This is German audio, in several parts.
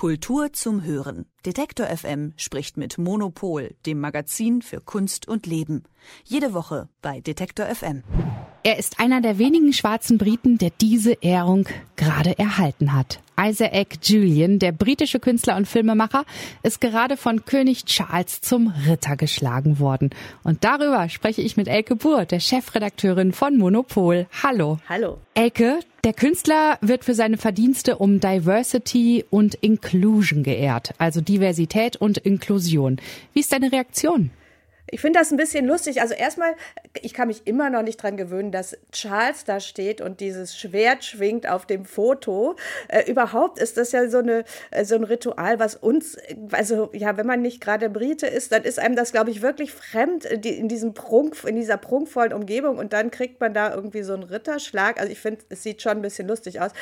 Kultur zum Hören. Detektor FM spricht mit Monopol, dem Magazin für Kunst und Leben. Jede Woche bei Detektor FM. Er ist einer der wenigen schwarzen Briten, der diese Ehrung gerade erhalten hat. Isaac Julian, der britische Künstler und Filmemacher, ist gerade von König Charles zum Ritter geschlagen worden. Und darüber spreche ich mit Elke Buhr, der Chefredakteurin von Monopol. Hallo. Hallo. Elke, der Künstler wird für seine Verdienste um Diversity und Inclusion geehrt, also Diversität und Inklusion. Wie ist deine Reaktion? Ich finde das ein bisschen lustig. Also erstmal, ich kann mich immer noch nicht dran gewöhnen, dass Charles da steht und dieses Schwert schwingt auf dem Foto. Äh, überhaupt ist das ja so, eine, äh, so ein Ritual, was uns, also ja, wenn man nicht gerade Brite ist, dann ist einem das, glaube ich, wirklich fremd äh, in diesem Prunk, in dieser prunkvollen Umgebung und dann kriegt man da irgendwie so einen Ritterschlag. Also ich finde, es sieht schon ein bisschen lustig aus.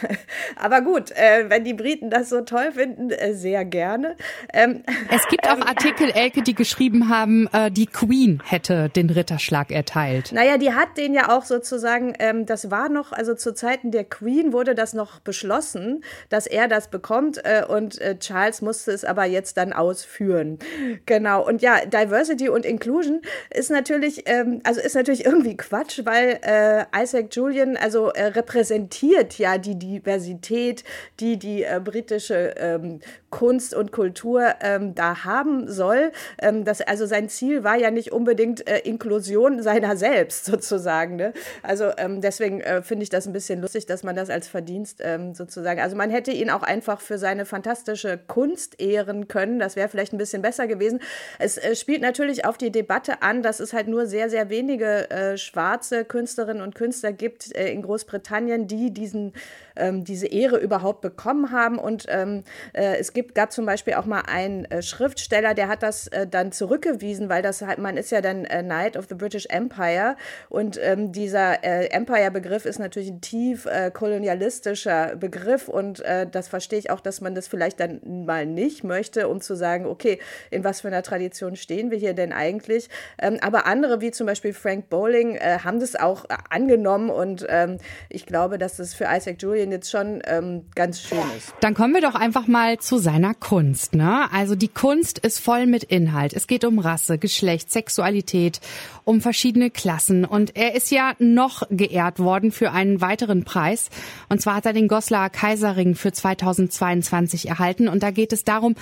Aber gut, äh, wenn die Briten das so toll finden, äh, sehr gerne. Ähm, es gibt auch Artikel, Elke, die geschrieben haben, äh, die Queen hätte den Ritterschlag erteilt. Naja, die hat den ja auch sozusagen, ähm, das war noch, also zu Zeiten der Queen wurde das noch beschlossen, dass er das bekommt äh, und äh, Charles musste es aber jetzt dann ausführen. Genau. Und ja, Diversity und Inclusion ist natürlich, ähm, also ist natürlich irgendwie Quatsch, weil äh, Isaac Julian also äh, repräsentiert ja die Diversität, die die äh, britische ähm, Kunst und Kultur ähm, da haben soll. Ähm, das, also sein Ziel war ja nicht unbedingt äh, Inklusion seiner selbst sozusagen. Ne? Also ähm, deswegen äh, finde ich das ein bisschen lustig, dass man das als Verdienst ähm, sozusagen, also man hätte ihn auch einfach für seine fantastische Kunst ehren können. Das wäre vielleicht ein bisschen besser gewesen. Es äh, spielt natürlich auf die Debatte an, dass es halt nur sehr, sehr wenige äh, schwarze Künstlerinnen und Künstler gibt äh, in Großbritannien, die diesen, ähm, diese Ehre überhaupt bekommen haben. Und ähm, äh, es gibt, gab zum Beispiel auch mal einen Schriftsteller, der hat das dann zurückgewiesen, weil das halt, man ist ja dann äh, Knight of the British Empire und ähm, dieser äh, Empire-Begriff ist natürlich ein tief äh, kolonialistischer Begriff und äh, das verstehe ich auch, dass man das vielleicht dann mal nicht möchte, um zu sagen, okay, in was für einer Tradition stehen wir hier denn eigentlich? Ähm, aber andere, wie zum Beispiel Frank Bowling, äh, haben das auch äh, angenommen und ähm, ich glaube, dass das für Isaac Julian jetzt schon ähm, ganz schön ist. Dann kommen wir doch einfach mal zu seiner Kunst. Ne? Also die Kunst ist voll mit Inhalt. Es geht um Rasse, Geschlecht, Sexualität, um verschiedene Klassen. Und er ist ja noch geehrt worden für einen weiteren Preis. Und zwar hat er den Goslar Kaiserring für 2022 erhalten. Und da geht es darum,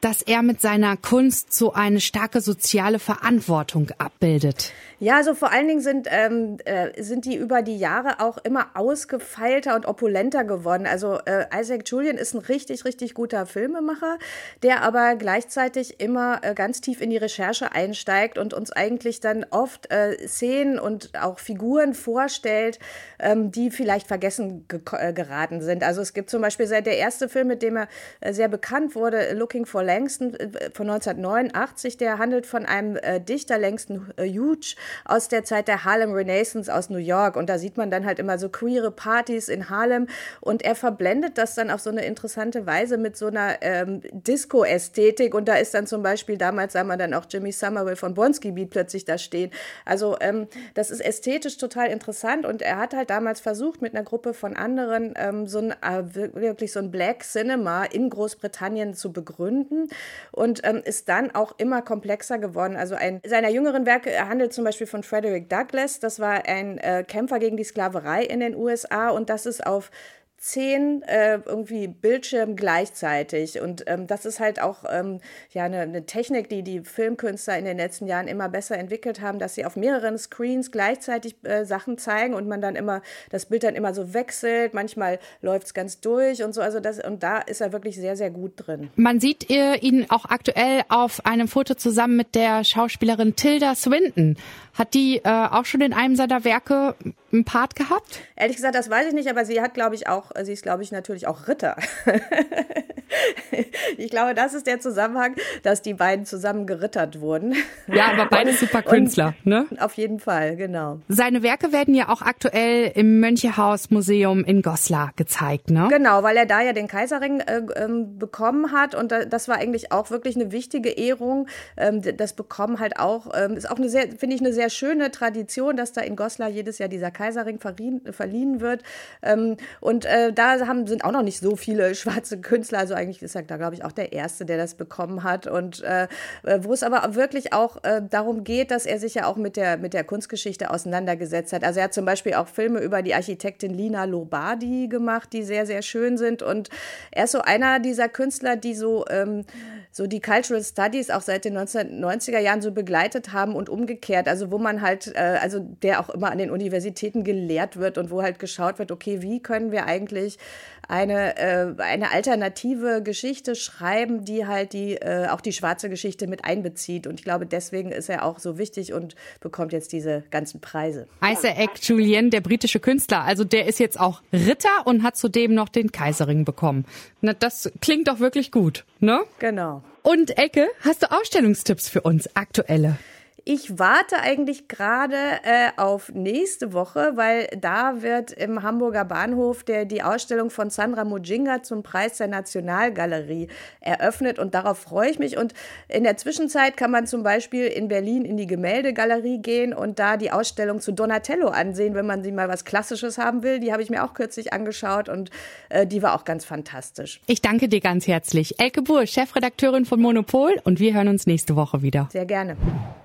dass er mit seiner Kunst so eine starke soziale Verantwortung abbildet. Ja, also vor allen Dingen sind, ähm, äh, sind die über die Jahre auch immer ausgefeilter und opulenter geworden. Also äh, Isaac Julian ist ein richtig, richtig guter Filmemacher, der aber gleichzeitig immer äh, ganz tief in die Recherche einsteigt und uns eigentlich dann oft äh, Szenen und auch Figuren vorstellt, ähm, die vielleicht vergessen ge äh, geraten sind. Also es gibt zum Beispiel seit der erste Film, mit dem er äh, sehr bekannt wurde, Looking for Langston von 1989, der handelt von einem Dichter, Langston Hughes, aus der Zeit der Harlem Renaissance aus New York. Und da sieht man dann halt immer so queere Partys in Harlem. Und er verblendet das dann auf so eine interessante Weise mit so einer ähm, Disco-Ästhetik. Und da ist dann zum Beispiel, damals sah man dann auch Jimmy Somerville von Bonsky Beat plötzlich da stehen. Also ähm, das ist ästhetisch total interessant. Und er hat halt damals versucht, mit einer Gruppe von anderen ähm, so ein, äh, wirklich so ein Black Cinema in Großbritannien zu begründen. Und ähm, ist dann auch immer komplexer geworden. Also ein seiner jüngeren Werke handelt zum Beispiel von Frederick Douglass. Das war ein äh, Kämpfer gegen die Sklaverei in den USA und das ist auf zehn äh, irgendwie Bildschirmen gleichzeitig. Und ähm, das ist halt auch ähm, ja, eine, eine, Technik, die die Filmkünstler in den letzten Jahren immer besser entwickelt haben, dass sie auf mehreren Screens gleichzeitig äh, Sachen zeigen und man dann immer, das Bild dann immer so wechselt. Manchmal läuft es ganz durch und so. Also das, und da ist er wirklich sehr, sehr gut drin. Man sieht ihn auch aktuell auf einem Foto zusammen mit der Schauspielerin Tilda Swinton. Hat die äh, auch schon in einem seiner Werke einen Part gehabt? Ehrlich gesagt, das weiß ich nicht, aber sie hat, glaube ich, auch, sie ist, glaube ich, natürlich auch Ritter. ich glaube, das ist der Zusammenhang, dass die beiden zusammen gerittert wurden. Ja, aber beide super Künstler, ne? Auf jeden Fall, genau. Seine Werke werden ja auch aktuell im Mönchehaus Museum in Goslar gezeigt, ne? Genau, weil er da ja den Kaiserring äh, ähm, bekommen hat und das war eigentlich auch wirklich eine wichtige Ehrung. Ähm, das bekommen halt auch, ähm, ist auch eine sehr, finde ich, eine sehr schöne Tradition, dass da in Goslar jedes Jahr dieser Kaiserring verliehen, verliehen wird. Und äh, da haben, sind auch noch nicht so viele schwarze Künstler, also eigentlich ist er da, glaube ich, auch der Erste, der das bekommen hat. Und äh, wo es aber wirklich auch äh, darum geht, dass er sich ja auch mit der, mit der Kunstgeschichte auseinandergesetzt hat. Also er hat zum Beispiel auch Filme über die Architektin Lina Lobardi gemacht, die sehr, sehr schön sind. Und er ist so einer dieser Künstler, die so, ähm, so die Cultural Studies auch seit den 1990er Jahren so begleitet haben und umgekehrt. Also wo man halt, äh, also der auch immer an den Universitäten gelehrt wird und wo halt geschaut wird, okay, wie können wir eigentlich eine, äh, eine alternative Geschichte schreiben, die halt die, äh, auch die schwarze Geschichte mit einbezieht. Und ich glaube, deswegen ist er auch so wichtig und bekommt jetzt diese ganzen Preise. Isaac Julien, der britische Künstler, also der ist jetzt auch Ritter und hat zudem noch den Kaiserring bekommen. Na, das klingt doch wirklich gut, ne? Genau. Und Ecke, hast du Ausstellungstipps für uns, aktuelle? Ich warte eigentlich gerade äh, auf nächste Woche, weil da wird im Hamburger Bahnhof der, die Ausstellung von Sandra Mujinga zum Preis der Nationalgalerie eröffnet und darauf freue ich mich. Und in der Zwischenzeit kann man zum Beispiel in Berlin in die Gemäldegalerie gehen und da die Ausstellung zu Donatello ansehen, wenn man sie mal was Klassisches haben will. Die habe ich mir auch kürzlich angeschaut und äh, die war auch ganz fantastisch. Ich danke dir ganz herzlich. Elke Buhr, Chefredakteurin von Monopol und wir hören uns nächste Woche wieder. Sehr gerne.